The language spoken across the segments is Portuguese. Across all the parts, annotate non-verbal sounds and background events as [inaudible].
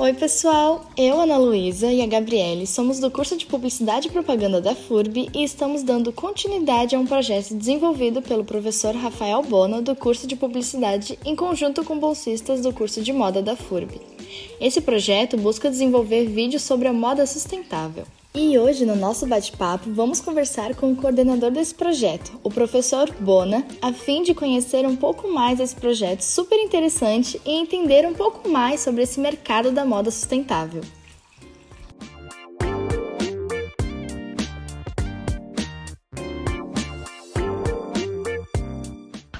Oi, pessoal! Eu, Ana Luísa e a Gabriele somos do curso de Publicidade e Propaganda da FURB e estamos dando continuidade a um projeto desenvolvido pelo professor Rafael Bona do curso de Publicidade em conjunto com bolsistas do curso de Moda da FURB. Esse projeto busca desenvolver vídeos sobre a moda sustentável. E hoje, no nosso bate-papo, vamos conversar com o coordenador desse projeto, o professor Bona, a fim de conhecer um pouco mais esse projeto super interessante e entender um pouco mais sobre esse mercado da moda sustentável.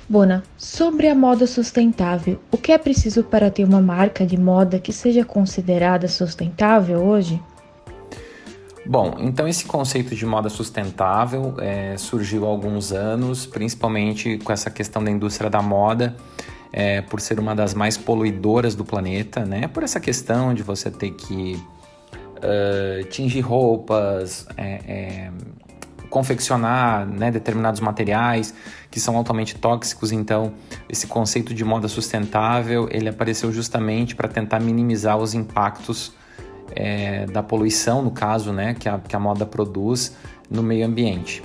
Bona, sobre a moda sustentável, o que é preciso para ter uma marca de moda que seja considerada sustentável hoje? Bom, então esse conceito de moda sustentável é, surgiu há alguns anos, principalmente com essa questão da indústria da moda, é, por ser uma das mais poluidoras do planeta, né? Por essa questão de você ter que uh, tingir roupas, é, é, confeccionar né, determinados materiais que são altamente tóxicos. Então, esse conceito de moda sustentável ele apareceu justamente para tentar minimizar os impactos é, da poluição, no caso, né, que a, que a moda produz no meio ambiente.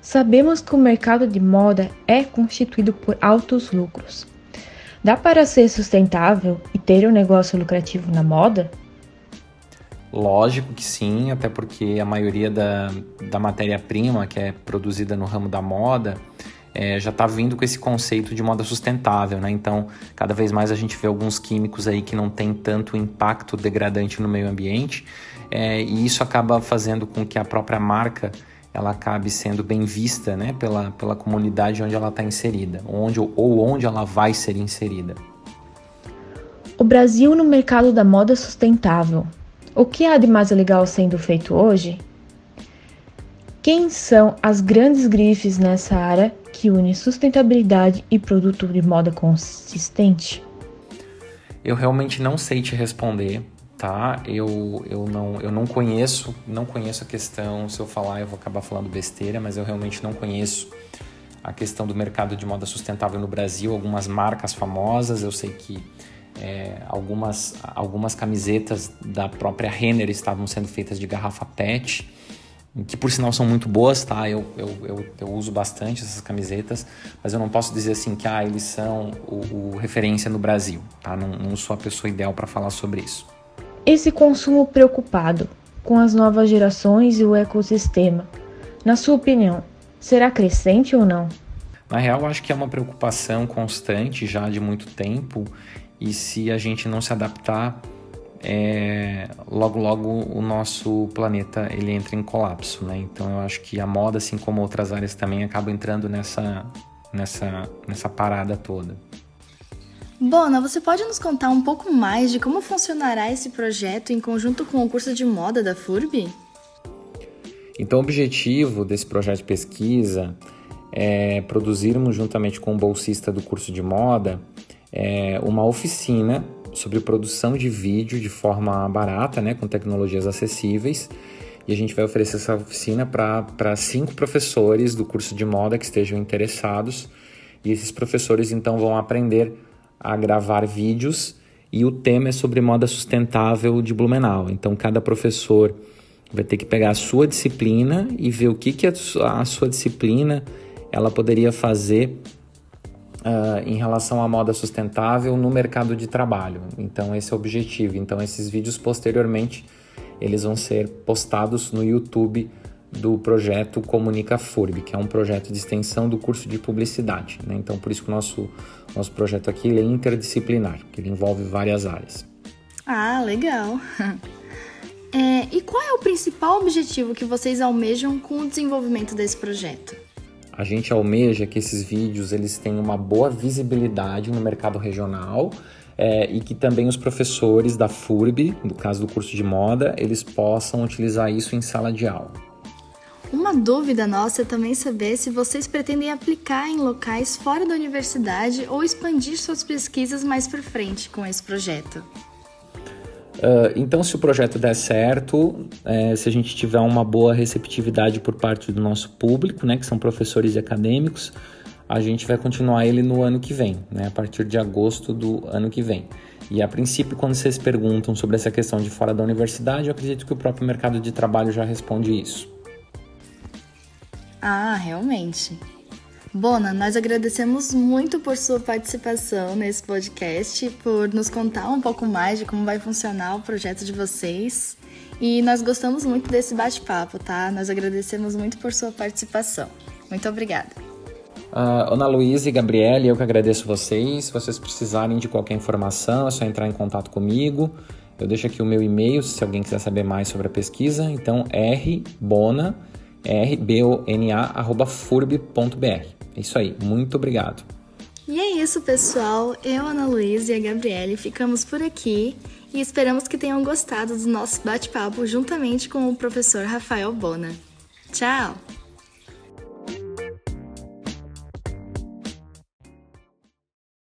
Sabemos que o mercado de moda é constituído por altos lucros. Dá para ser sustentável e ter um negócio lucrativo na moda? Lógico que sim, até porque a maioria da, da matéria-prima que é produzida no ramo da moda é, já está vindo com esse conceito de moda sustentável, né? Então, cada vez mais a gente vê alguns químicos aí que não tem tanto impacto degradante no meio ambiente, é, e isso acaba fazendo com que a própria marca ela acabe sendo bem vista, né, pela, pela comunidade onde ela está inserida, onde ou onde ela vai ser inserida. O Brasil no mercado da moda sustentável. O que há de mais legal sendo feito hoje? Quem são as grandes grifes nessa área que une sustentabilidade e produto de moda consistente? Eu realmente não sei te responder, tá? Eu, eu, não, eu não conheço, não conheço a questão. Se eu falar, eu vou acabar falando besteira, mas eu realmente não conheço a questão do mercado de moda sustentável no Brasil. Algumas marcas famosas, eu sei que é, algumas, algumas camisetas da própria Renner estavam sendo feitas de garrafa PET que por sinal são muito boas, tá? Eu, eu, eu, eu, uso bastante essas camisetas, mas eu não posso dizer assim que ah, eles são o, o referência no Brasil, tá? Não, não sou a pessoa ideal para falar sobre isso. Esse consumo preocupado com as novas gerações e o ecossistema, na sua opinião, será crescente ou não? Na real, acho que é uma preocupação constante já de muito tempo, e se a gente não se adaptar, é, logo logo o nosso planeta ele entra em colapso, né? Então eu acho que a moda, assim como outras áreas também, acaba entrando nessa nessa nessa parada toda. Bona, você pode nos contar um pouco mais de como funcionará esse projeto em conjunto com o curso de moda da FURB? Então, o objetivo desse projeto de pesquisa é produzirmos, juntamente com o bolsista do curso de moda, é, uma oficina sobre produção de vídeo de forma barata, né, com tecnologias acessíveis. E a gente vai oferecer essa oficina para cinco professores do curso de moda que estejam interessados. E esses professores então vão aprender a gravar vídeos e o tema é sobre moda sustentável de Blumenau. Então cada professor vai ter que pegar a sua disciplina e ver o que, que a sua disciplina ela poderia fazer uh, em relação à moda sustentável no mercado de trabalho. Então esse é o objetivo. Então esses vídeos posteriormente eles vão ser postados no YouTube do projeto Comunica FURB, que é um projeto de extensão do curso de publicidade. Né? Então por isso que o nosso, nosso projeto aqui é interdisciplinar, que ele envolve várias áreas. Ah, legal! [laughs] É, e qual é o principal objetivo que vocês almejam com o desenvolvimento desse projeto? A gente almeja que esses vídeos eles tenham uma boa visibilidade no mercado regional é, e que também os professores da FURB, no caso do curso de moda, eles possam utilizar isso em sala de aula. Uma dúvida nossa é também saber se vocês pretendem aplicar em locais fora da universidade ou expandir suas pesquisas mais para frente com esse projeto. Uh, então, se o projeto der certo, é, se a gente tiver uma boa receptividade por parte do nosso público, né, que são professores e acadêmicos, a gente vai continuar ele no ano que vem, né, a partir de agosto do ano que vem. E a princípio, quando vocês perguntam sobre essa questão de fora da universidade, eu acredito que o próprio mercado de trabalho já responde isso. Ah, realmente. Bona, nós agradecemos muito por sua participação nesse podcast, por nos contar um pouco mais de como vai funcionar o projeto de vocês. E nós gostamos muito desse bate-papo, tá? Nós agradecemos muito por sua participação. Muito obrigada. Uh, Ana Luísa e Gabriele, eu que agradeço vocês. Se vocês precisarem de qualquer informação, é só entrar em contato comigo. Eu deixo aqui o meu e-mail se alguém quiser saber mais sobre a pesquisa. Então, rbona, rbona, arroba furb.br. É isso aí, muito obrigado. E é isso, pessoal. Eu, Ana Luísa e a Gabriele ficamos por aqui e esperamos que tenham gostado do nosso bate-papo juntamente com o professor Rafael Bona. Tchau!